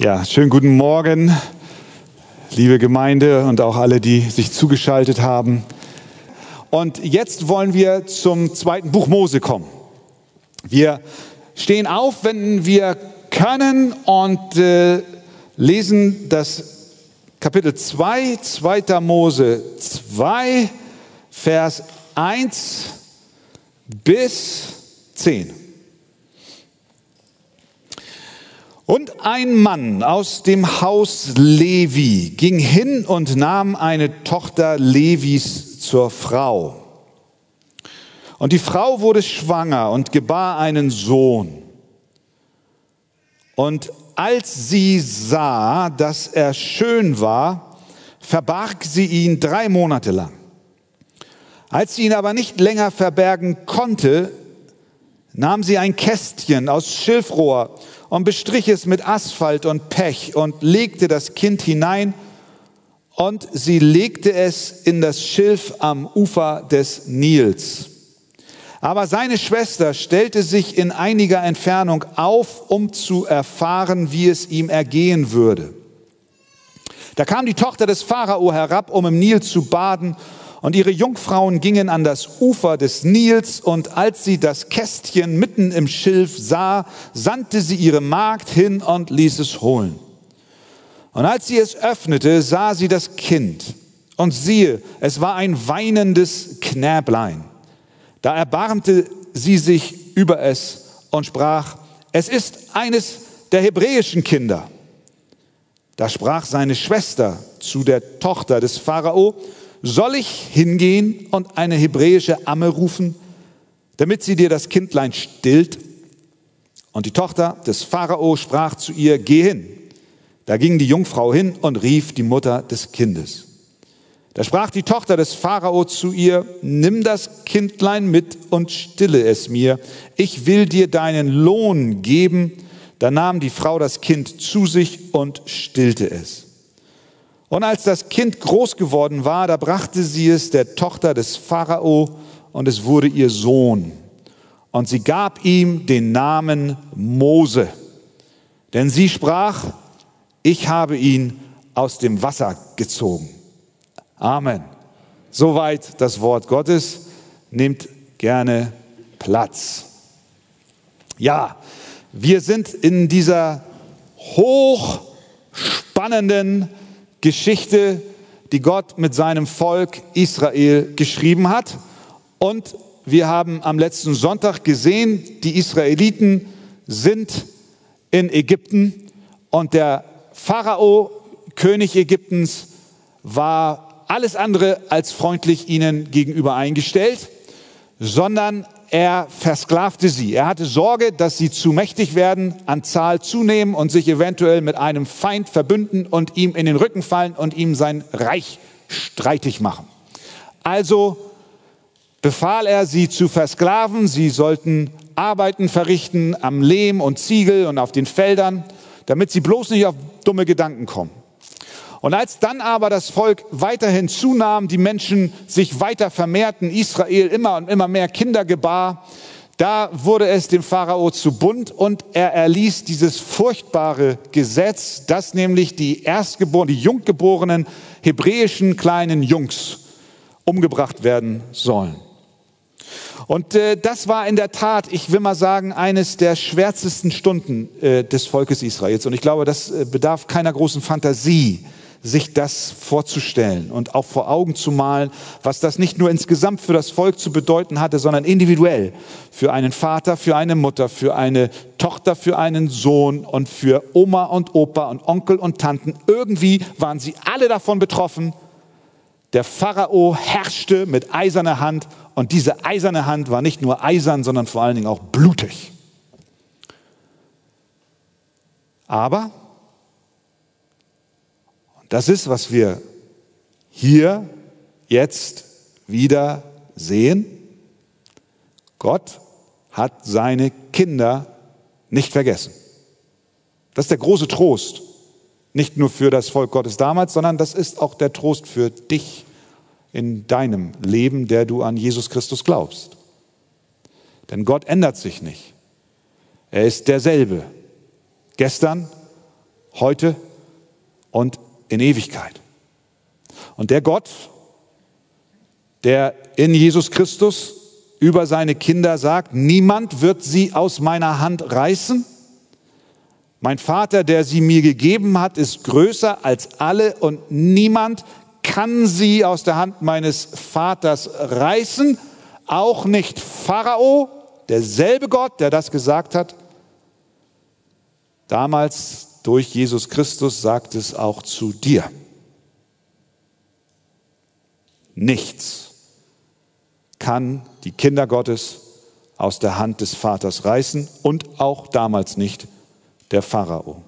Ja, schönen guten Morgen, liebe Gemeinde und auch alle, die sich zugeschaltet haben. Und jetzt wollen wir zum zweiten Buch Mose kommen. Wir stehen auf, wenn wir können und äh, lesen das Kapitel 2, 2. Mose 2, Vers 1 bis 10. Und ein Mann aus dem Haus Levi ging hin und nahm eine Tochter Levis zur Frau. Und die Frau wurde schwanger und gebar einen Sohn. Und als sie sah, dass er schön war, verbarg sie ihn drei Monate lang. Als sie ihn aber nicht länger verbergen konnte, nahm sie ein Kästchen aus Schilfrohr und bestrich es mit Asphalt und Pech und legte das Kind hinein und sie legte es in das Schilf am Ufer des Nils. Aber seine Schwester stellte sich in einiger Entfernung auf, um zu erfahren, wie es ihm ergehen würde. Da kam die Tochter des Pharao herab, um im Nil zu baden, und ihre Jungfrauen gingen an das Ufer des Nils, und als sie das Kästchen mitten im Schilf sah, sandte sie ihre Magd hin und ließ es holen. Und als sie es öffnete, sah sie das Kind, und siehe, es war ein weinendes Knäblein. Da erbarmte sie sich über es und sprach, es ist eines der hebräischen Kinder. Da sprach seine Schwester zu der Tochter des Pharao, soll ich hingehen und eine hebräische Amme rufen, damit sie dir das Kindlein stillt? Und die Tochter des Pharao sprach zu ihr, geh hin. Da ging die Jungfrau hin und rief die Mutter des Kindes. Da sprach die Tochter des Pharao zu ihr, nimm das Kindlein mit und stille es mir. Ich will dir deinen Lohn geben. Da nahm die Frau das Kind zu sich und stillte es. Und als das Kind groß geworden war, da brachte sie es der Tochter des Pharao und es wurde ihr Sohn. Und sie gab ihm den Namen Mose. Denn sie sprach, ich habe ihn aus dem Wasser gezogen. Amen. Soweit das Wort Gottes. Nehmt gerne Platz. Ja, wir sind in dieser hochspannenden Geschichte, die Gott mit seinem Volk Israel geschrieben hat. Und wir haben am letzten Sonntag gesehen, die Israeliten sind in Ägypten und der Pharao, König Ägyptens, war alles andere als freundlich ihnen gegenüber eingestellt, sondern er versklavte sie. Er hatte Sorge, dass sie zu mächtig werden, an Zahl zunehmen und sich eventuell mit einem Feind verbünden und ihm in den Rücken fallen und ihm sein Reich streitig machen. Also befahl er, sie zu versklaven. Sie sollten Arbeiten verrichten am Lehm und Ziegel und auf den Feldern, damit sie bloß nicht auf dumme Gedanken kommen. Und als dann aber das Volk weiterhin zunahm, die Menschen sich weiter vermehrten, Israel immer und immer mehr Kinder gebar, da wurde es dem Pharao zu bunt und er erließ dieses furchtbare Gesetz, dass nämlich die Erstgeborenen, die Junggeborenen hebräischen kleinen Jungs umgebracht werden sollen. Und äh, das war in der Tat, ich will mal sagen, eines der schwärzesten Stunden äh, des Volkes Israels. Und ich glaube, das äh, bedarf keiner großen Fantasie, sich das vorzustellen und auch vor Augen zu malen, was das nicht nur insgesamt für das Volk zu bedeuten hatte, sondern individuell für einen Vater, für eine Mutter, für eine Tochter, für einen Sohn und für Oma und Opa und Onkel und Tanten. Irgendwie waren sie alle davon betroffen. Der Pharao herrschte mit eiserner Hand und diese eiserne Hand war nicht nur eisern, sondern vor allen Dingen auch blutig. Aber das ist, was wir hier jetzt wieder sehen. Gott hat seine Kinder nicht vergessen. Das ist der große Trost. Nicht nur für das Volk Gottes damals, sondern das ist auch der Trost für dich in deinem Leben, der du an Jesus Christus glaubst. Denn Gott ändert sich nicht. Er ist derselbe. Gestern, heute und in Ewigkeit. Und der Gott, der in Jesus Christus über seine Kinder sagt, niemand wird sie aus meiner Hand reißen. Mein Vater, der sie mir gegeben hat, ist größer als alle und niemand kann sie aus der Hand meines Vaters reißen, auch nicht Pharao, derselbe Gott, der das gesagt hat. Damals durch Jesus Christus sagt es auch zu dir. Nichts kann die Kinder Gottes aus der Hand des Vaters reißen und auch damals nicht der Pharao.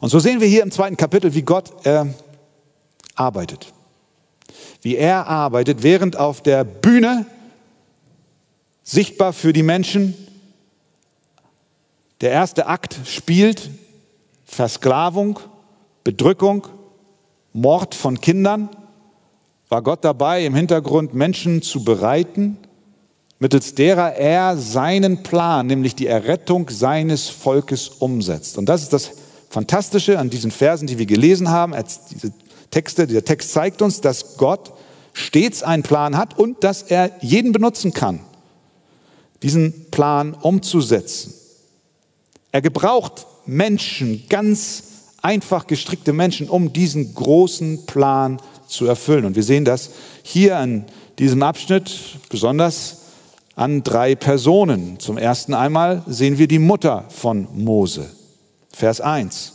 Und so sehen wir hier im zweiten Kapitel, wie Gott äh, arbeitet. Wie er arbeitet, während auf der Bühne sichtbar für die Menschen der erste Akt spielt, Versklavung, Bedrückung, Mord von Kindern, war Gott dabei, im Hintergrund Menschen zu bereiten, mittels derer er seinen Plan, nämlich die Errettung seines Volkes umsetzt. Und das ist das Fantastische an diesen Versen, die wir gelesen haben. Diese Texte, dieser Text zeigt uns, dass Gott stets einen Plan hat und dass er jeden benutzen kann, diesen Plan umzusetzen. Er gebraucht Menschen, ganz einfach gestrickte Menschen, um diesen großen Plan zu erfüllen. Und wir sehen das hier an diesem Abschnitt besonders an drei Personen. Zum ersten einmal sehen wir die Mutter von Mose. Vers 1.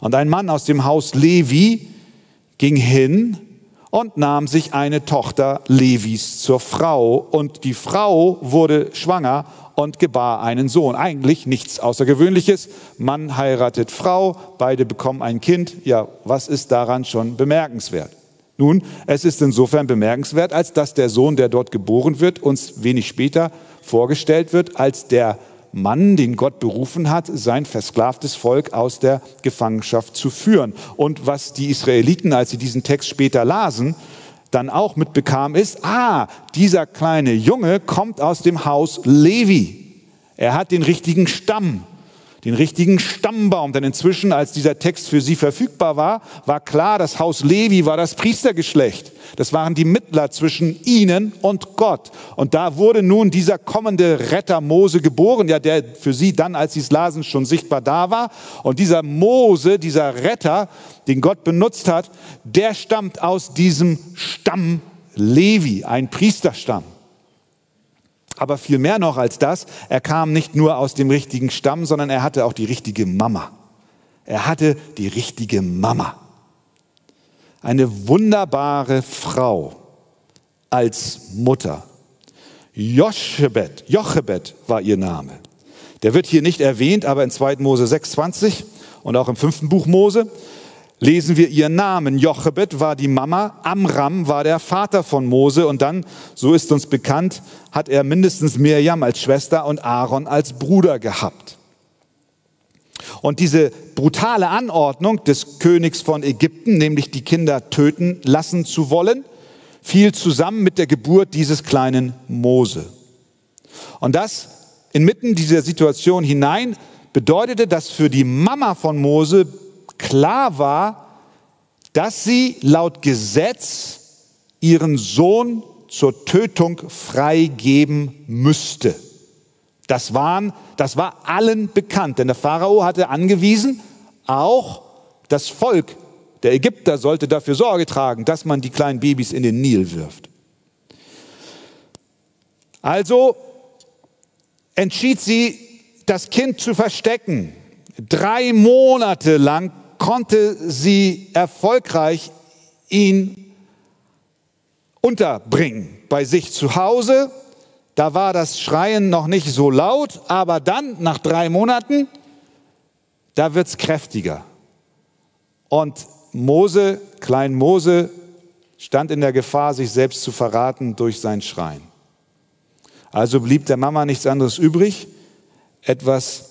Und ein Mann aus dem Haus Levi ging hin und nahm sich eine Tochter Levis zur Frau. Und die Frau wurde schwanger und gebar einen Sohn. Eigentlich nichts Außergewöhnliches. Mann heiratet Frau, beide bekommen ein Kind. Ja, was ist daran schon bemerkenswert? Nun, es ist insofern bemerkenswert, als dass der Sohn, der dort geboren wird, uns wenig später vorgestellt wird als der Mann, den Gott berufen hat, sein versklavtes Volk aus der Gefangenschaft zu führen. Und was die Israeliten, als sie diesen Text später lasen, dann auch mitbekam, ist, ah, dieser kleine Junge kommt aus dem Haus Levi. Er hat den richtigen Stamm, den richtigen Stammbaum. Denn inzwischen, als dieser Text für sie verfügbar war, war klar, das Haus Levi war das Priestergeschlecht. Das waren die Mittler zwischen ihnen und Gott. Und da wurde nun dieser kommende Retter Mose geboren, ja, der für sie dann, als sie es lasen, schon sichtbar da war. Und dieser Mose, dieser Retter, den Gott benutzt hat, der stammt aus diesem Stamm Levi, ein Priesterstamm. Aber viel mehr noch als das, er kam nicht nur aus dem richtigen Stamm, sondern er hatte auch die richtige Mama. Er hatte die richtige Mama eine wunderbare Frau als Mutter. Jochebed, Jochebed war ihr Name. Der wird hier nicht erwähnt, aber in 2. Mose 6,20 und auch im fünften Buch Mose lesen wir ihren Namen. Jochebed war die Mama, Amram war der Vater von Mose und dann, so ist uns bekannt, hat er mindestens Mirjam als Schwester und Aaron als Bruder gehabt. Und diese brutale Anordnung des Königs von Ägypten, nämlich die Kinder töten lassen zu wollen, fiel zusammen mit der Geburt dieses kleinen Mose. Und das inmitten dieser Situation hinein bedeutete, dass für die Mama von Mose klar war, dass sie laut Gesetz ihren Sohn zur Tötung freigeben müsste. Das, waren, das war allen bekannt, denn der Pharao hatte angewiesen, auch das Volk der Ägypter sollte dafür Sorge tragen, dass man die kleinen Babys in den Nil wirft. Also entschied sie, das Kind zu verstecken. Drei Monate lang konnte sie erfolgreich ihn unterbringen bei sich zu Hause da war das Schreien noch nicht so laut, aber dann, nach drei Monaten, da wird's kräftiger. Und Mose, Klein Mose, stand in der Gefahr, sich selbst zu verraten durch sein Schreien. Also blieb der Mama nichts anderes übrig, etwas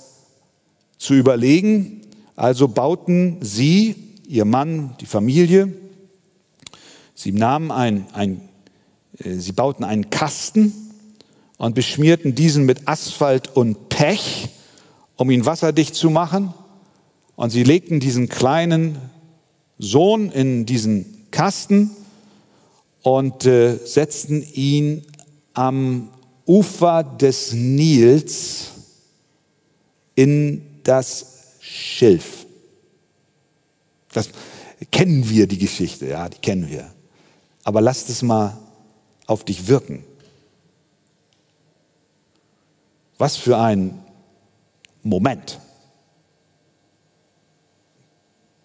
zu überlegen. Also bauten sie, ihr Mann, die Familie, sie nahmen ein, ein äh, sie bauten einen Kasten und beschmierten diesen mit Asphalt und Pech, um ihn wasserdicht zu machen. Und sie legten diesen kleinen Sohn in diesen Kasten und äh, setzten ihn am Ufer des Nils in das Schilf. Das kennen wir, die Geschichte, ja, die kennen wir. Aber lasst es mal auf dich wirken. Was für ein Moment.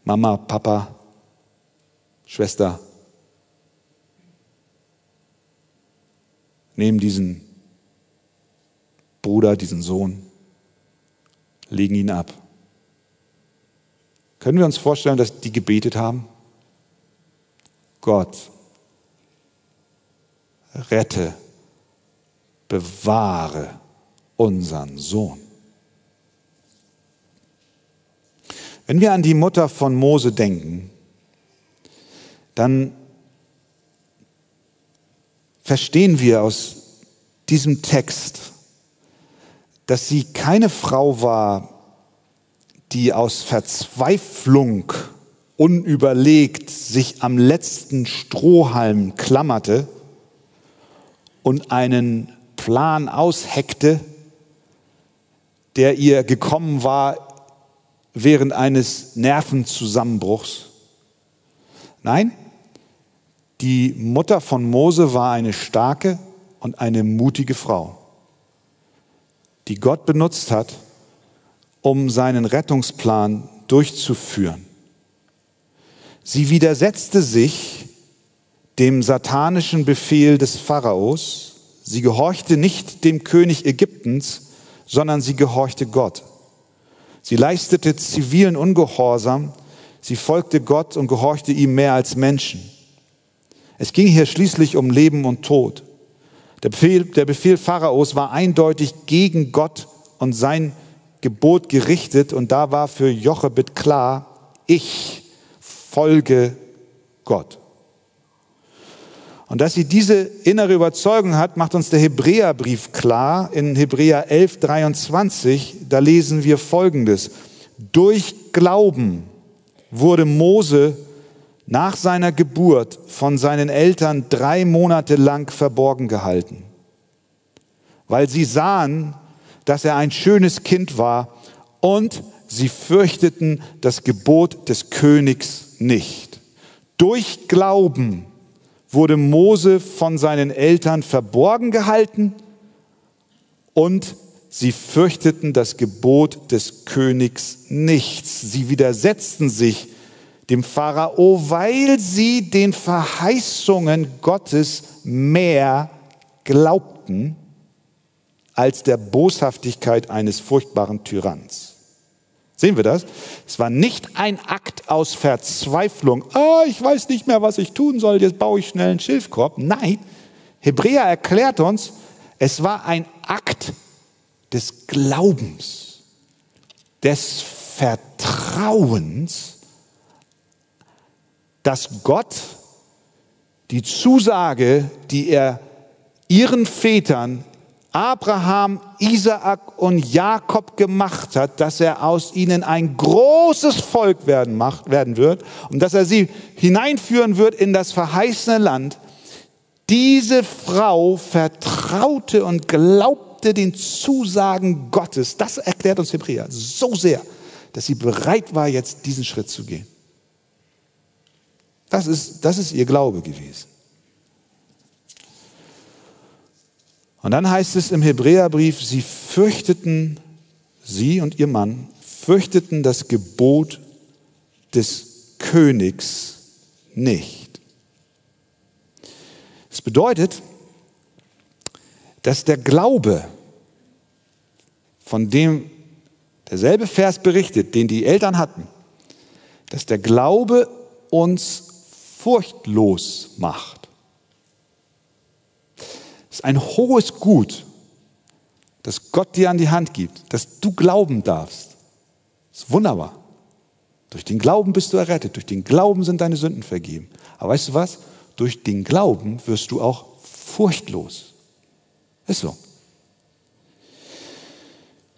Mama, Papa, Schwester, nehmen diesen Bruder, diesen Sohn, legen ihn ab. Können wir uns vorstellen, dass die gebetet haben? Gott, rette, bewahre unseren Sohn. Wenn wir an die Mutter von Mose denken, dann verstehen wir aus diesem Text, dass sie keine Frau war, die aus Verzweiflung unüberlegt sich am letzten Strohhalm klammerte und einen Plan ausheckte, der ihr gekommen war während eines Nervenzusammenbruchs. Nein, die Mutter von Mose war eine starke und eine mutige Frau, die Gott benutzt hat, um seinen Rettungsplan durchzuführen. Sie widersetzte sich dem satanischen Befehl des Pharaos. Sie gehorchte nicht dem König Ägyptens, sondern sie gehorchte Gott. Sie leistete zivilen Ungehorsam, sie folgte Gott und gehorchte ihm mehr als Menschen. Es ging hier schließlich um Leben und Tod. Der Befehl, der Befehl Pharaos war eindeutig gegen Gott und sein Gebot gerichtet und da war für Jochebed klar, ich folge Gott. Und dass sie diese innere Überzeugung hat, macht uns der Hebräerbrief klar. In Hebräer 11, 23, da lesen wir Folgendes. Durch Glauben wurde Mose nach seiner Geburt von seinen Eltern drei Monate lang verborgen gehalten, weil sie sahen, dass er ein schönes Kind war und sie fürchteten das Gebot des Königs nicht. Durch Glauben wurde Mose von seinen Eltern verborgen gehalten und sie fürchteten das Gebot des Königs nichts. Sie widersetzten sich dem Pharao, weil sie den Verheißungen Gottes mehr glaubten als der Boshaftigkeit eines furchtbaren Tyranns. Sehen wir das? Es war nicht ein Akt aus Verzweiflung. Ah, ich weiß nicht mehr, was ich tun soll, jetzt baue ich schnell einen Schilfkorb. Nein, Hebräer erklärt uns, es war ein Akt des Glaubens, des Vertrauens, dass Gott die Zusage, die er ihren Vätern Abraham, Isaak und Jakob gemacht hat, dass er aus ihnen ein großes Volk werden, macht, werden wird und dass er sie hineinführen wird in das verheißene Land. Diese Frau vertraute und glaubte den Zusagen Gottes. Das erklärt uns Hebräer so sehr, dass sie bereit war, jetzt diesen Schritt zu gehen. Das ist, das ist ihr Glaube gewesen. Und dann heißt es im Hebräerbrief, sie fürchteten, sie und ihr Mann, fürchteten das Gebot des Königs nicht. Das bedeutet, dass der Glaube, von dem derselbe Vers berichtet, den die Eltern hatten, dass der Glaube uns furchtlos macht ist ein hohes Gut, das Gott dir an die Hand gibt, dass du glauben darfst. Das ist wunderbar. Durch den Glauben bist du errettet, durch den Glauben sind deine Sünden vergeben. Aber weißt du was? Durch den Glauben wirst du auch furchtlos. Ist so.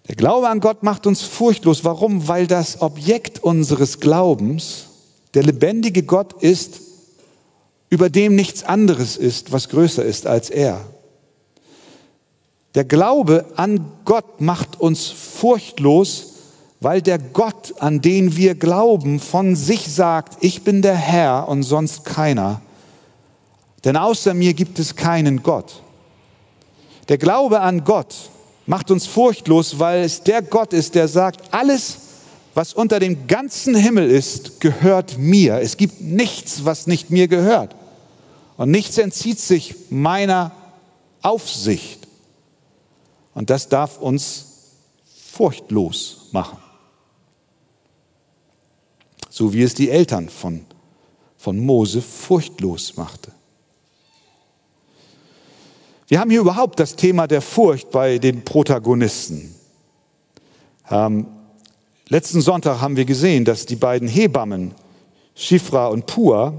Der Glaube an Gott macht uns furchtlos. Warum? Weil das Objekt unseres Glaubens der lebendige Gott ist, über dem nichts anderes ist, was größer ist als er. Der Glaube an Gott macht uns furchtlos, weil der Gott, an den wir glauben, von sich sagt, ich bin der Herr und sonst keiner. Denn außer mir gibt es keinen Gott. Der Glaube an Gott macht uns furchtlos, weil es der Gott ist, der sagt, alles, was unter dem ganzen Himmel ist, gehört mir. Es gibt nichts, was nicht mir gehört. Und nichts entzieht sich meiner Aufsicht. Und das darf uns furchtlos machen. So wie es die Eltern von, von Mose furchtlos machte. Wir haben hier überhaupt das Thema der Furcht bei den Protagonisten. Ähm, letzten Sonntag haben wir gesehen, dass die beiden Hebammen, Schifra und Pua,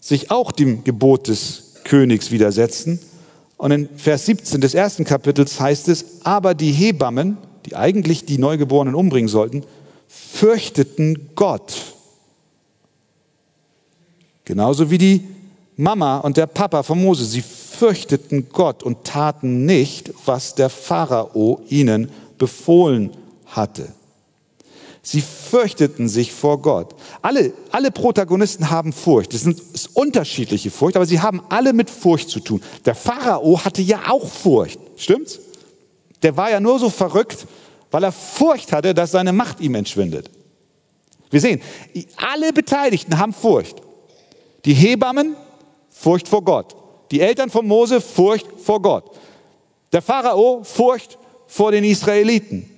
sich auch dem Gebot des Königs widersetzen. Und in Vers 17 des ersten Kapitels heißt es, aber die Hebammen, die eigentlich die Neugeborenen umbringen sollten, fürchteten Gott. Genauso wie die Mama und der Papa von Mose. Sie fürchteten Gott und taten nicht, was der Pharao ihnen befohlen hatte. Sie fürchteten sich vor Gott. Alle, alle Protagonisten haben Furcht. Es ist unterschiedliche Furcht, aber sie haben alle mit Furcht zu tun. Der Pharao hatte ja auch Furcht. Stimmt's? Der war ja nur so verrückt, weil er Furcht hatte, dass seine Macht ihm entschwindet. Wir sehen, alle Beteiligten haben Furcht. Die Hebammen, Furcht vor Gott. Die Eltern von Mose, Furcht vor Gott. Der Pharao, Furcht vor den Israeliten.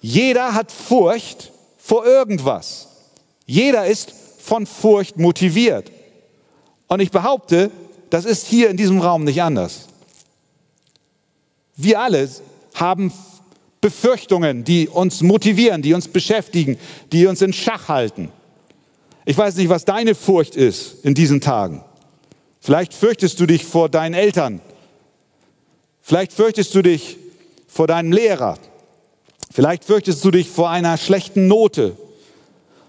Jeder hat Furcht vor irgendwas. Jeder ist von Furcht motiviert. Und ich behaupte, das ist hier in diesem Raum nicht anders. Wir alle haben Befürchtungen, die uns motivieren, die uns beschäftigen, die uns in Schach halten. Ich weiß nicht, was deine Furcht ist in diesen Tagen. Vielleicht fürchtest du dich vor deinen Eltern. Vielleicht fürchtest du dich vor deinem Lehrer. Vielleicht fürchtest du dich vor einer schlechten Note.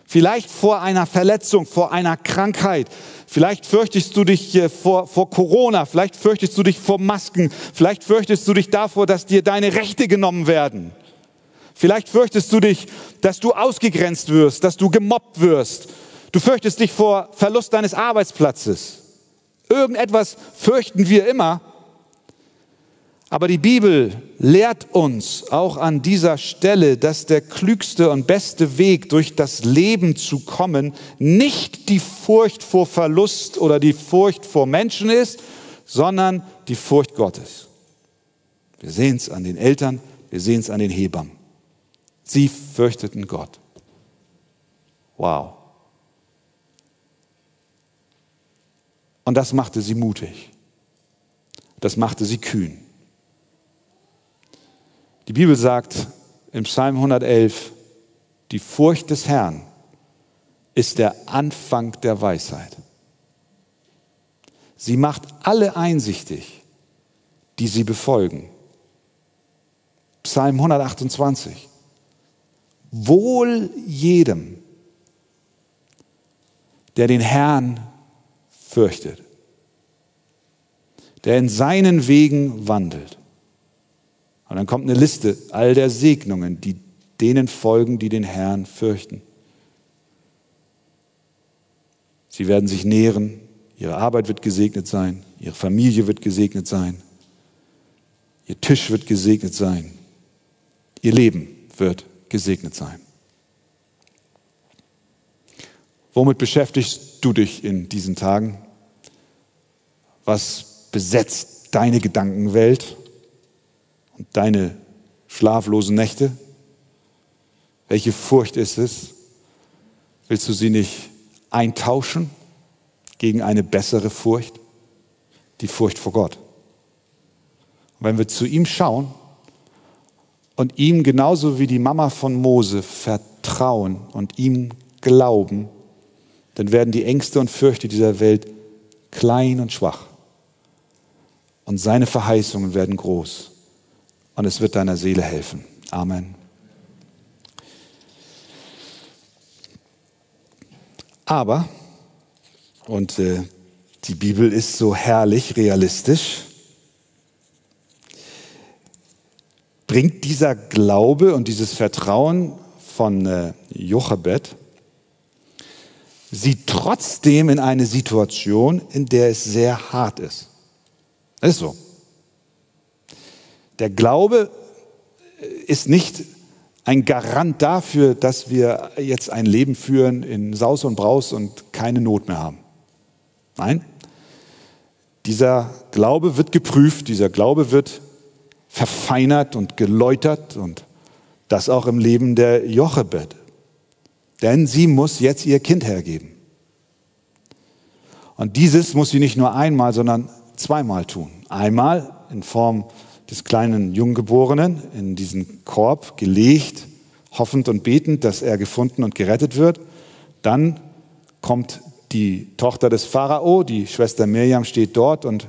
Vielleicht vor einer Verletzung, vor einer Krankheit. Vielleicht fürchtest du dich äh, vor, vor Corona. Vielleicht fürchtest du dich vor Masken. Vielleicht fürchtest du dich davor, dass dir deine Rechte genommen werden. Vielleicht fürchtest du dich, dass du ausgegrenzt wirst, dass du gemobbt wirst. Du fürchtest dich vor Verlust deines Arbeitsplatzes. Irgendetwas fürchten wir immer. Aber die Bibel lehrt uns auch an dieser Stelle, dass der klügste und beste Weg, durch das Leben zu kommen, nicht die Furcht vor Verlust oder die Furcht vor Menschen ist, sondern die Furcht Gottes. Wir sehen es an den Eltern, wir sehen es an den Hebammen. Sie fürchteten Gott. Wow. Und das machte sie mutig. Das machte sie kühn. Die Bibel sagt im Psalm 111, die Furcht des Herrn ist der Anfang der Weisheit. Sie macht alle einsichtig, die sie befolgen. Psalm 128. Wohl jedem, der den Herrn fürchtet, der in seinen Wegen wandelt. Und dann kommt eine Liste all der Segnungen, die denen folgen, die den Herrn fürchten. Sie werden sich nähren, ihre Arbeit wird gesegnet sein, ihre Familie wird gesegnet sein, ihr Tisch wird gesegnet sein, ihr Leben wird gesegnet sein. Womit beschäftigst du dich in diesen Tagen? Was besetzt deine Gedankenwelt deine schlaflosen Nächte? Welche Furcht ist es? Willst du sie nicht eintauschen gegen eine bessere Furcht? Die Furcht vor Gott. Und wenn wir zu ihm schauen und ihm genauso wie die Mama von Mose vertrauen und ihm glauben, dann werden die Ängste und Fürchte dieser Welt klein und schwach. Und seine Verheißungen werden groß und es wird deiner Seele helfen. Amen. Aber, und äh, die Bibel ist so herrlich realistisch, bringt dieser Glaube und dieses Vertrauen von äh, Jochebed sie trotzdem in eine Situation, in der es sehr hart ist. Das ist so. Der Glaube ist nicht ein Garant dafür, dass wir jetzt ein Leben führen in Saus und Braus und keine Not mehr haben. Nein, dieser Glaube wird geprüft, dieser Glaube wird verfeinert und geläutert und das auch im Leben der Jochebed. Denn sie muss jetzt ihr Kind hergeben. Und dieses muss sie nicht nur einmal, sondern zweimal tun. Einmal in Form des kleinen Junggeborenen in diesen Korb gelegt, hoffend und betend, dass er gefunden und gerettet wird. Dann kommt die Tochter des Pharao, die Schwester Mirjam steht dort und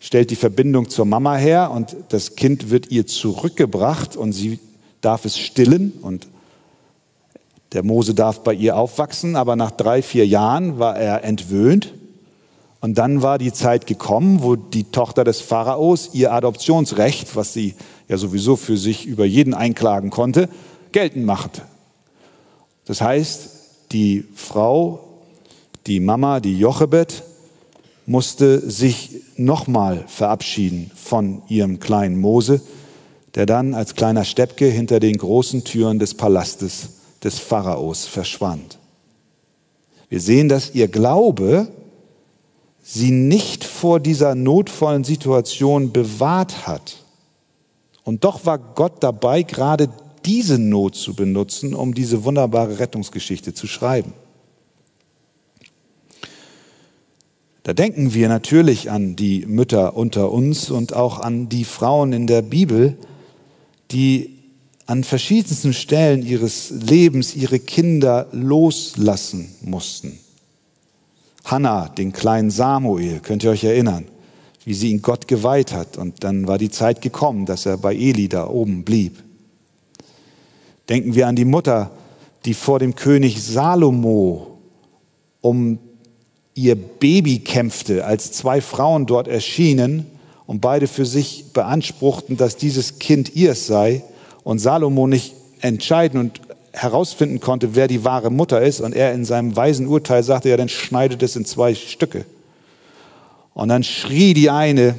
stellt die Verbindung zur Mama her und das Kind wird ihr zurückgebracht und sie darf es stillen und der Mose darf bei ihr aufwachsen, aber nach drei, vier Jahren war er entwöhnt und dann war die Zeit gekommen, wo die Tochter des Pharaos ihr Adoptionsrecht, was sie ja sowieso für sich über jeden einklagen konnte, geltend machte. Das heißt, die Frau, die Mama, die Jochebed, musste sich nochmal verabschieden von ihrem kleinen Mose, der dann als kleiner Steppke hinter den großen Türen des Palastes des Pharaos verschwand. Wir sehen, dass ihr Glaube sie nicht vor dieser notvollen Situation bewahrt hat. Und doch war Gott dabei, gerade diese Not zu benutzen, um diese wunderbare Rettungsgeschichte zu schreiben. Da denken wir natürlich an die Mütter unter uns und auch an die Frauen in der Bibel, die an verschiedensten Stellen ihres Lebens ihre Kinder loslassen mussten. Hannah, den kleinen Samuel, könnt ihr euch erinnern, wie sie ihn Gott geweiht hat. Und dann war die Zeit gekommen, dass er bei Eli da oben blieb. Denken wir an die Mutter, die vor dem König Salomo um ihr Baby kämpfte, als zwei Frauen dort erschienen und beide für sich beanspruchten, dass dieses Kind ihrs sei und Salomo nicht entscheiden und herausfinden konnte, wer die wahre Mutter ist und er in seinem weisen Urteil sagte, ja, dann schneidet es in zwei Stücke. Und dann schrie die eine,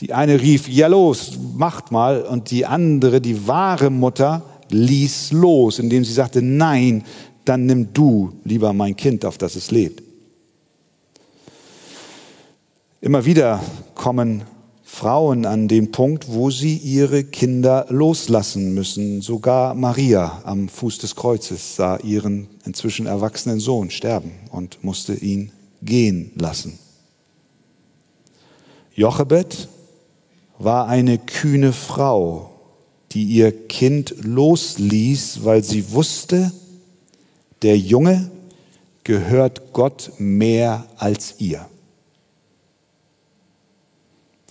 die eine rief, ja los, macht mal, und die andere, die wahre Mutter, ließ los, indem sie sagte, nein, dann nimm du lieber mein Kind, auf das es lebt. Immer wieder kommen Frauen an den Punkt, wo sie ihre Kinder loslassen müssen. Sogar Maria am Fuß des Kreuzes sah ihren inzwischen erwachsenen Sohn sterben und musste ihn gehen lassen. Jochebed war eine kühne Frau, die ihr Kind losließ, weil sie wusste, der Junge gehört Gott mehr als ihr.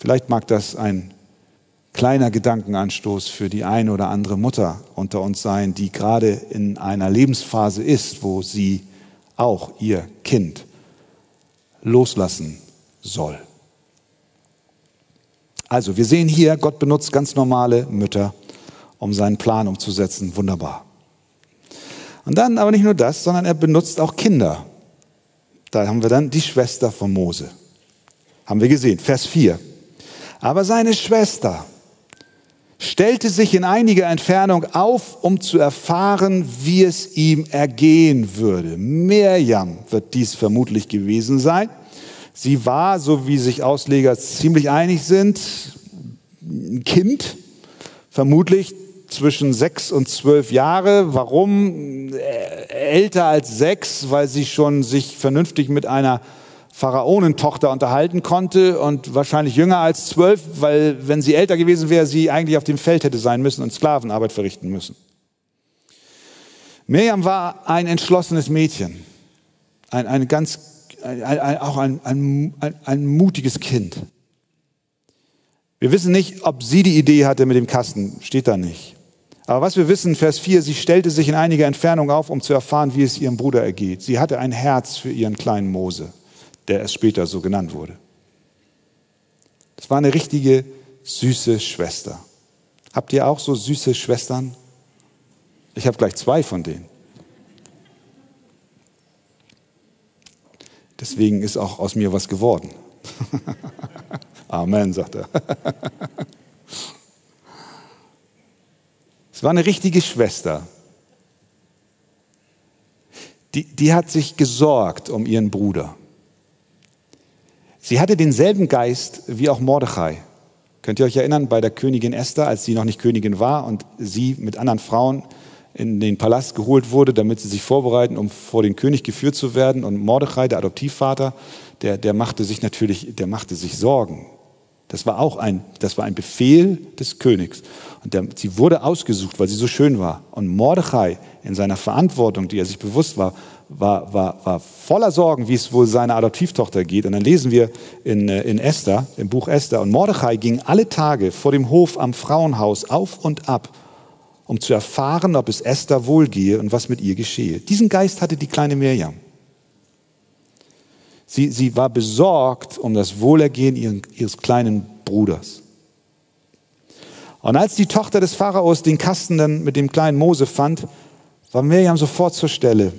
Vielleicht mag das ein kleiner Gedankenanstoß für die eine oder andere Mutter unter uns sein, die gerade in einer Lebensphase ist, wo sie auch ihr Kind loslassen soll. Also, wir sehen hier, Gott benutzt ganz normale Mütter, um seinen Plan umzusetzen. Wunderbar. Und dann aber nicht nur das, sondern er benutzt auch Kinder. Da haben wir dann die Schwester von Mose. Haben wir gesehen, Vers 4. Aber seine Schwester stellte sich in einiger Entfernung auf, um zu erfahren, wie es ihm ergehen würde. Mirjam wird dies vermutlich gewesen sein. Sie war, so wie sich Ausleger ziemlich einig sind, ein Kind, vermutlich zwischen sechs und zwölf Jahre. Warum? Älter als sechs, weil sie schon sich vernünftig mit einer Pharaonentochter unterhalten konnte und wahrscheinlich jünger als zwölf, weil wenn sie älter gewesen wäre, sie eigentlich auf dem Feld hätte sein müssen und Sklavenarbeit verrichten müssen. Miriam war ein entschlossenes Mädchen, ein, ein ganz, ein, ein, auch ein, ein, ein mutiges Kind. Wir wissen nicht, ob sie die Idee hatte mit dem Kasten, steht da nicht. Aber was wir wissen, Vers 4, sie stellte sich in einiger Entfernung auf, um zu erfahren, wie es ihrem Bruder ergeht. Sie hatte ein Herz für ihren kleinen Mose, der es später so genannt wurde. Das war eine richtige süße Schwester. Habt ihr auch so süße Schwestern? Ich habe gleich zwei von denen. Deswegen ist auch aus mir was geworden. Amen, sagt er. es war eine richtige Schwester. Die, die hat sich gesorgt um ihren Bruder. Sie hatte denselben Geist wie auch Mordechai. Könnt ihr euch erinnern, bei der Königin Esther, als sie noch nicht Königin war und sie mit anderen Frauen in den Palast geholt wurde, damit sie sich vorbereiten, um vor den König geführt zu werden. Und Mordechai, der Adoptivvater, der, der machte sich natürlich, der machte sich Sorgen. Das war auch ein, das war ein Befehl des Königs. Und der, sie wurde ausgesucht, weil sie so schön war. Und Mordechai in seiner Verantwortung, die er sich bewusst war, war, war, war voller Sorgen, wie es wohl seiner Adoptivtochter geht. Und dann lesen wir in, äh, in Esther, im Buch Esther, und Mordechai ging alle Tage vor dem Hof am Frauenhaus auf und ab um zu erfahren, ob es Esther wohlgehe und was mit ihr geschehe. Diesen Geist hatte die kleine Mirjam. Sie, sie war besorgt um das Wohlergehen ihres kleinen Bruders. Und als die Tochter des Pharaos den Kasten dann mit dem kleinen Mose fand, war Mirjam sofort zur Stelle.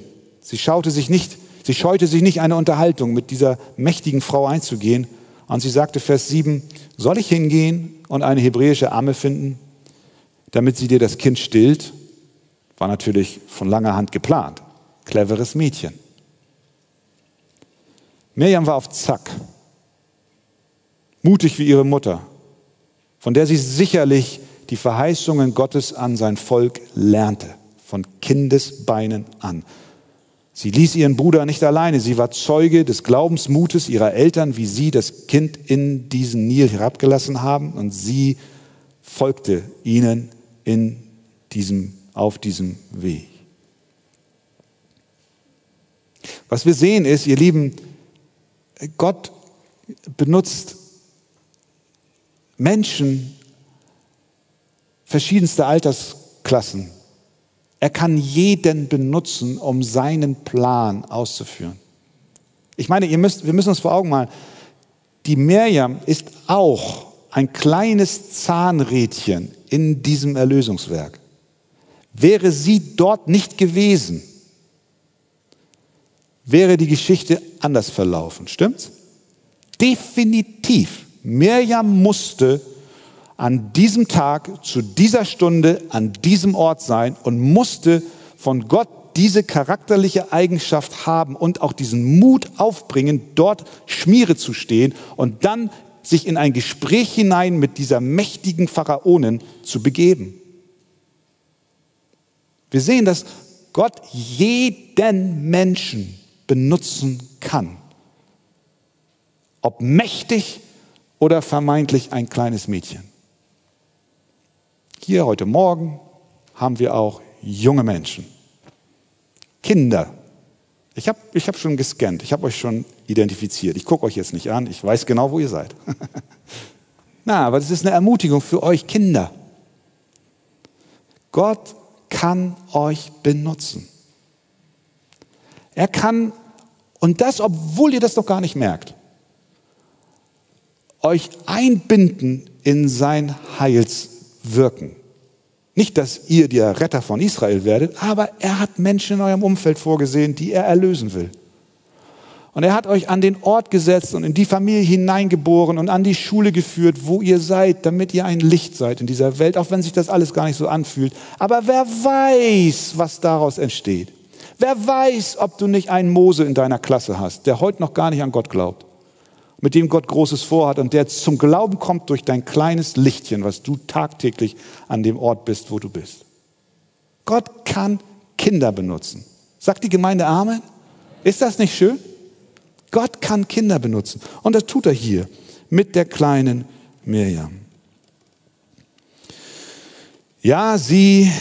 Sie schaute sich nicht, sie scheute sich nicht, eine Unterhaltung mit dieser mächtigen Frau einzugehen. Und sie sagte, Vers 7, soll ich hingehen und eine hebräische Amme finden? damit sie dir das Kind stillt, war natürlich von langer Hand geplant. Cleveres Mädchen. Mirjam war auf Zack, mutig wie ihre Mutter, von der sie sicherlich die Verheißungen Gottes an sein Volk lernte, von Kindesbeinen an. Sie ließ ihren Bruder nicht alleine, sie war Zeuge des Glaubensmutes ihrer Eltern, wie sie das Kind in diesen Nil herabgelassen haben und sie folgte ihnen in diesem, auf diesem Weg. Was wir sehen ist, ihr Lieben, Gott benutzt Menschen verschiedenster Altersklassen. Er kann jeden benutzen, um seinen Plan auszuführen. Ich meine, ihr müsst, wir müssen uns vor Augen malen, die Miriam ist auch ein kleines Zahnrädchen in diesem Erlösungswerk. Wäre sie dort nicht gewesen, wäre die Geschichte anders verlaufen. Stimmt's? Definitiv. Mirjam musste an diesem Tag, zu dieser Stunde, an diesem Ort sein und musste von Gott diese charakterliche Eigenschaft haben und auch diesen Mut aufbringen, dort Schmiere zu stehen und dann sich in ein Gespräch hinein mit dieser mächtigen Pharaonin zu begeben. Wir sehen, dass Gott jeden Menschen benutzen kann. Ob mächtig oder vermeintlich ein kleines Mädchen. Hier heute Morgen haben wir auch junge Menschen, Kinder, ich habe ich hab schon gescannt, ich habe euch schon identifiziert. Ich gucke euch jetzt nicht an, ich weiß genau, wo ihr seid. Na, aber das ist eine Ermutigung für euch Kinder. Gott kann euch benutzen. Er kann, und das, obwohl ihr das noch gar nicht merkt, euch einbinden in sein Heilswirken. Nicht, dass ihr der Retter von Israel werdet, aber er hat Menschen in eurem Umfeld vorgesehen, die er erlösen will. Und er hat euch an den Ort gesetzt und in die Familie hineingeboren und an die Schule geführt, wo ihr seid, damit ihr ein Licht seid in dieser Welt, auch wenn sich das alles gar nicht so anfühlt. Aber wer weiß, was daraus entsteht? Wer weiß, ob du nicht einen Mose in deiner Klasse hast, der heute noch gar nicht an Gott glaubt? Mit dem Gott Großes vorhat und der zum Glauben kommt durch dein kleines Lichtchen, was du tagtäglich an dem Ort bist, wo du bist. Gott kann Kinder benutzen. Sagt die Gemeinde Amen? Ist das nicht schön? Gott kann Kinder benutzen. Und das tut er hier mit der kleinen Mirjam. Ja, sie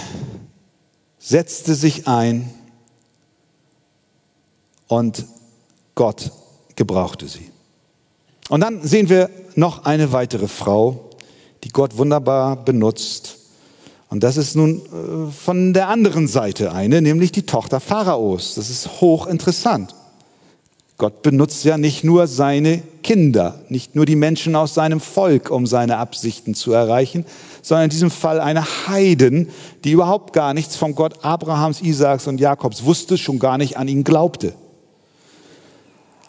setzte sich ein und Gott gebrauchte sie. Und dann sehen wir noch eine weitere Frau, die Gott wunderbar benutzt. Und das ist nun äh, von der anderen Seite eine, nämlich die Tochter Pharaos. Das ist hochinteressant. Gott benutzt ja nicht nur seine Kinder, nicht nur die Menschen aus seinem Volk, um seine Absichten zu erreichen, sondern in diesem Fall eine Heiden, die überhaupt gar nichts vom Gott Abrahams, Isaaks und Jakobs wusste, schon gar nicht an ihn glaubte.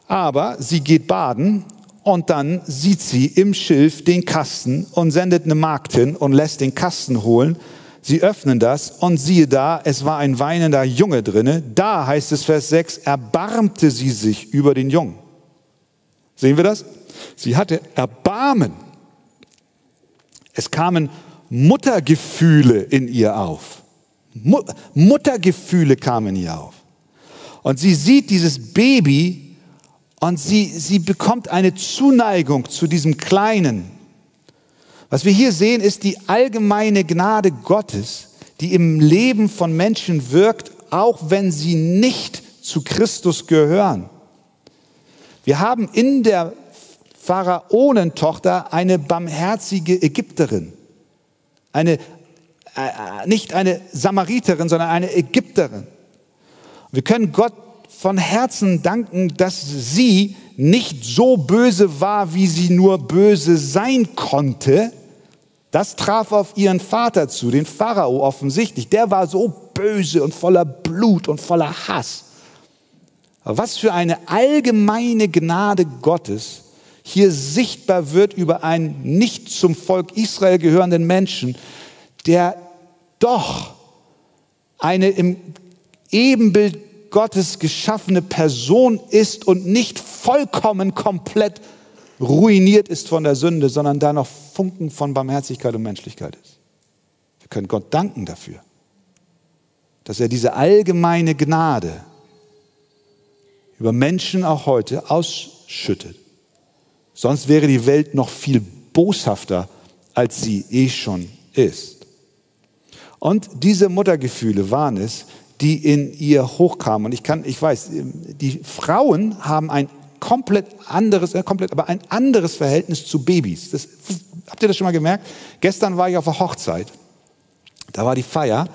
Aber sie geht baden und dann sieht sie im Schilf den Kasten und sendet eine Magd hin und lässt den Kasten holen. Sie öffnen das und siehe da, es war ein weinender Junge drinne. Da heißt es Vers 6, erbarmte sie sich über den Jungen. Sehen wir das? Sie hatte Erbarmen. Es kamen Muttergefühle in ihr auf. Muttergefühle kamen ihr auf. Und sie sieht dieses Baby und sie, sie bekommt eine Zuneigung zu diesem Kleinen. Was wir hier sehen, ist die allgemeine Gnade Gottes, die im Leben von Menschen wirkt, auch wenn sie nicht zu Christus gehören. Wir haben in der Pharaonentochter eine barmherzige Ägypterin. Eine, äh, nicht eine Samariterin, sondern eine Ägypterin. Wir können Gott von Herzen danken, dass sie nicht so böse war, wie sie nur böse sein konnte. Das traf auf ihren Vater zu, den Pharao offensichtlich. Der war so böse und voller Blut und voller Hass. Aber was für eine allgemeine Gnade Gottes hier sichtbar wird über einen nicht zum Volk Israel gehörenden Menschen, der doch eine im Ebenbild Gottes geschaffene Person ist und nicht vollkommen komplett ruiniert ist von der Sünde, sondern da noch Funken von Barmherzigkeit und Menschlichkeit ist. Wir können Gott danken dafür, dass er diese allgemeine Gnade über Menschen auch heute ausschüttet. Sonst wäre die Welt noch viel boshafter, als sie eh schon ist. Und diese Muttergefühle waren es, die in ihr hochkamen. Und ich kann, ich weiß, die Frauen haben ein komplett anderes, äh, komplett, aber ein anderes Verhältnis zu Babys. Das, habt ihr das schon mal gemerkt? Gestern war ich auf der Hochzeit. Da war die Feier.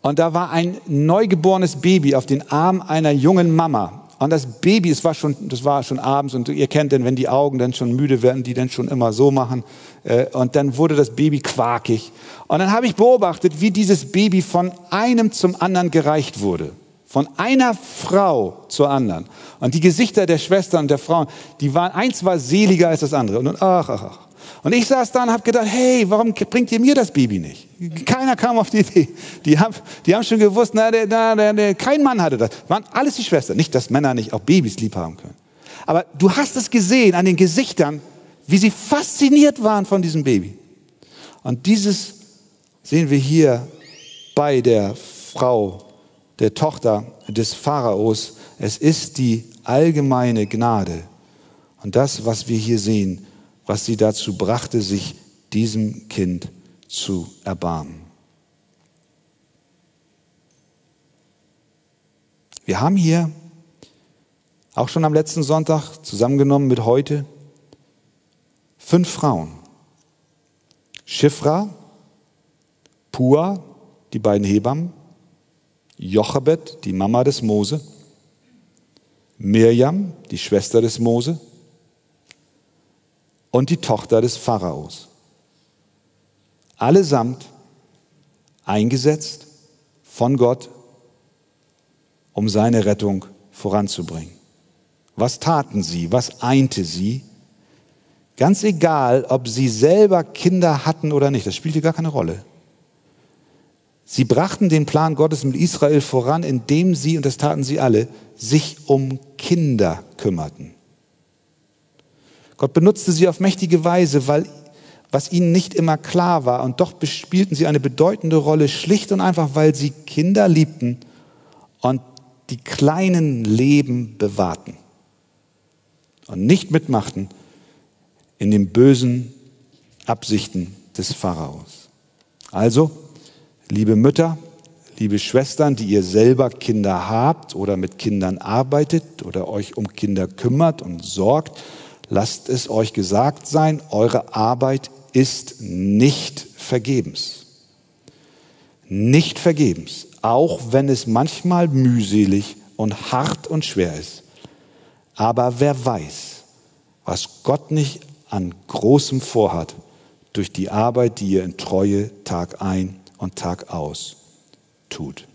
Und da war ein neugeborenes Baby auf den Arm einer jungen Mama. Und das Baby, es war schon, das war schon abends und ihr kennt denn, wenn die Augen dann schon müde werden, die dann schon immer so machen. Äh, und dann wurde das Baby quakig. Und dann habe ich beobachtet, wie dieses Baby von einem zum anderen gereicht wurde. Von einer Frau zur anderen. Und die Gesichter der Schwestern und der Frauen, die waren, eins war seliger als das andere. Und ach, ach, ach. Und ich saß da und habe gedacht, hey, warum bringt ihr mir das Baby nicht? Keiner kam auf die Idee. Die haben, die haben schon gewusst, na, der, na, der, kein Mann hatte das. Waren alles die Schwestern. Nicht, dass Männer nicht auch Babys lieb haben können. Aber du hast es gesehen an den Gesichtern, wie sie fasziniert waren von diesem Baby. Und dieses sehen wir hier bei der Frau, der Tochter des Pharaos. Es ist die allgemeine Gnade. Und das, was wir hier sehen, was sie dazu brachte, sich diesem Kind zu erbarmen. Wir haben hier auch schon am letzten Sonntag zusammengenommen mit heute fünf Frauen. Schifra, Pua, die beiden Hebammen, Jochebed, die Mama des Mose, Mirjam, die Schwester des Mose, und die Tochter des Pharaos. Allesamt eingesetzt von Gott, um seine Rettung voranzubringen. Was taten sie? Was einte sie? Ganz egal, ob sie selber Kinder hatten oder nicht, das spielte gar keine Rolle. Sie brachten den Plan Gottes mit Israel voran, indem sie, und das taten sie alle, sich um Kinder kümmerten. Gott benutzte sie auf mächtige Weise, weil was ihnen nicht immer klar war. Und doch spielten sie eine bedeutende Rolle, schlicht und einfach, weil sie Kinder liebten und die kleinen Leben bewahrten und nicht mitmachten in den bösen Absichten des Pharaos. Also, liebe Mütter, liebe Schwestern, die ihr selber Kinder habt oder mit Kindern arbeitet oder euch um Kinder kümmert und sorgt, lasst es euch gesagt sein, eure Arbeit ist nicht vergebens. nicht vergebens, auch wenn es manchmal mühselig und hart und schwer ist. Aber wer weiß, was Gott nicht an Großem vorhat durch die Arbeit, die ihr in Treue Tag ein und Tag aus tut.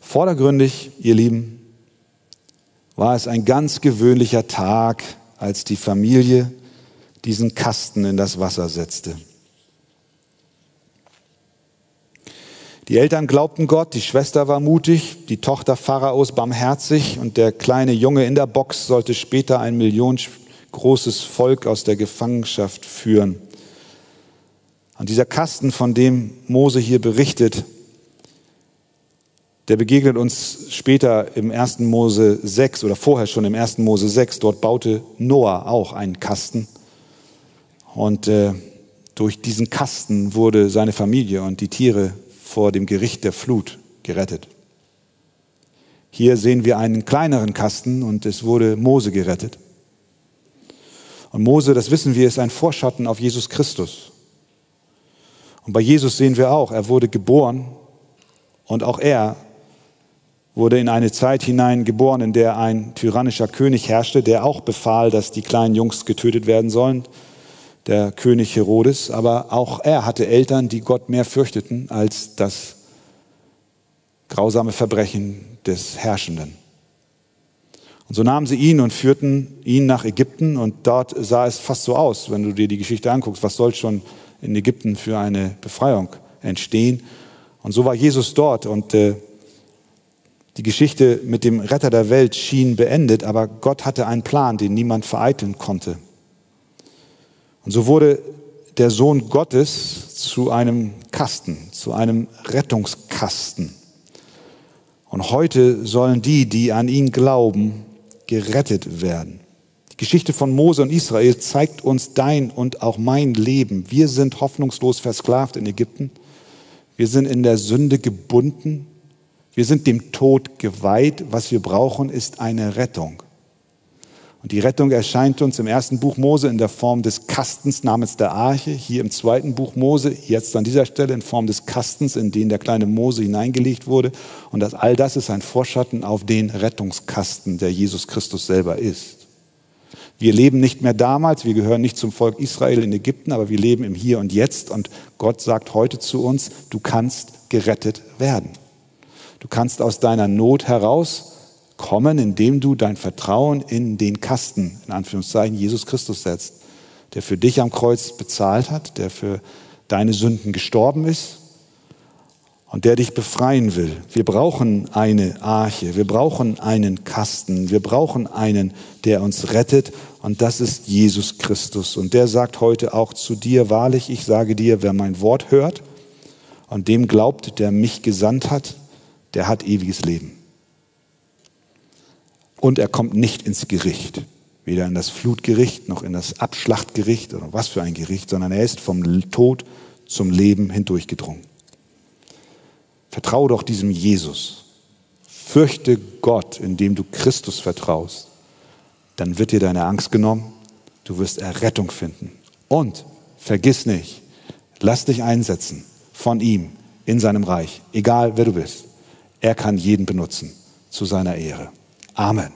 Vordergründig, ihr Lieben, war es ein ganz gewöhnlicher Tag, als die Familie diesen Kasten in das Wasser setzte. Die Eltern glaubten Gott, die Schwester war mutig, die Tochter Pharaos barmherzig und der kleine Junge in der Box sollte später ein millionengroßes Volk aus der Gefangenschaft führen. Und dieser Kasten, von dem Mose hier berichtet, der begegnet uns später im 1. Mose 6 oder vorher schon im 1. Mose 6. Dort baute Noah auch einen Kasten. Und äh, durch diesen Kasten wurde seine Familie und die Tiere vor dem Gericht der Flut gerettet. Hier sehen wir einen kleineren Kasten und es wurde Mose gerettet. Und Mose, das wissen wir, ist ein Vorschatten auf Jesus Christus. Und bei Jesus sehen wir auch, er wurde geboren und auch er wurde in eine Zeit hinein geboren, in der ein tyrannischer König herrschte, der auch befahl, dass die kleinen Jungs getötet werden sollen, der König Herodes. Aber auch er hatte Eltern, die Gott mehr fürchteten als das grausame Verbrechen des Herrschenden. Und so nahmen sie ihn und führten ihn nach Ägypten und dort sah es fast so aus, wenn du dir die Geschichte anguckst, was soll schon in Ägypten für eine Befreiung entstehen. Und so war Jesus dort und äh, die Geschichte mit dem Retter der Welt schien beendet, aber Gott hatte einen Plan, den niemand vereiteln konnte. Und so wurde der Sohn Gottes zu einem Kasten, zu einem Rettungskasten. Und heute sollen die, die an ihn glauben, gerettet werden. Die Geschichte von Mose und Israel zeigt uns dein und auch mein Leben. Wir sind hoffnungslos versklavt in Ägypten. Wir sind in der Sünde gebunden. Wir sind dem Tod geweiht. Was wir brauchen, ist eine Rettung. Und die Rettung erscheint uns im ersten Buch Mose in der Form des Kastens namens der Arche, hier im zweiten Buch Mose, jetzt an dieser Stelle in Form des Kastens, in den der kleine Mose hineingelegt wurde. Und das, all das ist ein Vorschatten auf den Rettungskasten, der Jesus Christus selber ist. Wir leben nicht mehr damals, wir gehören nicht zum Volk Israel in Ägypten, aber wir leben im Hier und Jetzt. Und Gott sagt heute zu uns, du kannst gerettet werden. Du kannst aus deiner Not herauskommen, indem du dein Vertrauen in den Kasten, in Anführungszeichen, Jesus Christus setzt, der für dich am Kreuz bezahlt hat, der für deine Sünden gestorben ist und der dich befreien will. Wir brauchen eine Arche, wir brauchen einen Kasten, wir brauchen einen, der uns rettet und das ist Jesus Christus. Und der sagt heute auch zu dir, wahrlich, ich sage dir, wer mein Wort hört und dem glaubt, der mich gesandt hat, der hat ewiges Leben. Und er kommt nicht ins Gericht, weder in das Flutgericht noch in das Abschlachtgericht oder was für ein Gericht, sondern er ist vom Tod zum Leben hindurchgedrungen. Vertraue doch diesem Jesus. Fürchte Gott, indem du Christus vertraust. Dann wird dir deine Angst genommen, du wirst Errettung finden. Und vergiss nicht, lass dich einsetzen von ihm in seinem Reich, egal wer du bist. Er kann jeden benutzen zu seiner Ehre. Amen.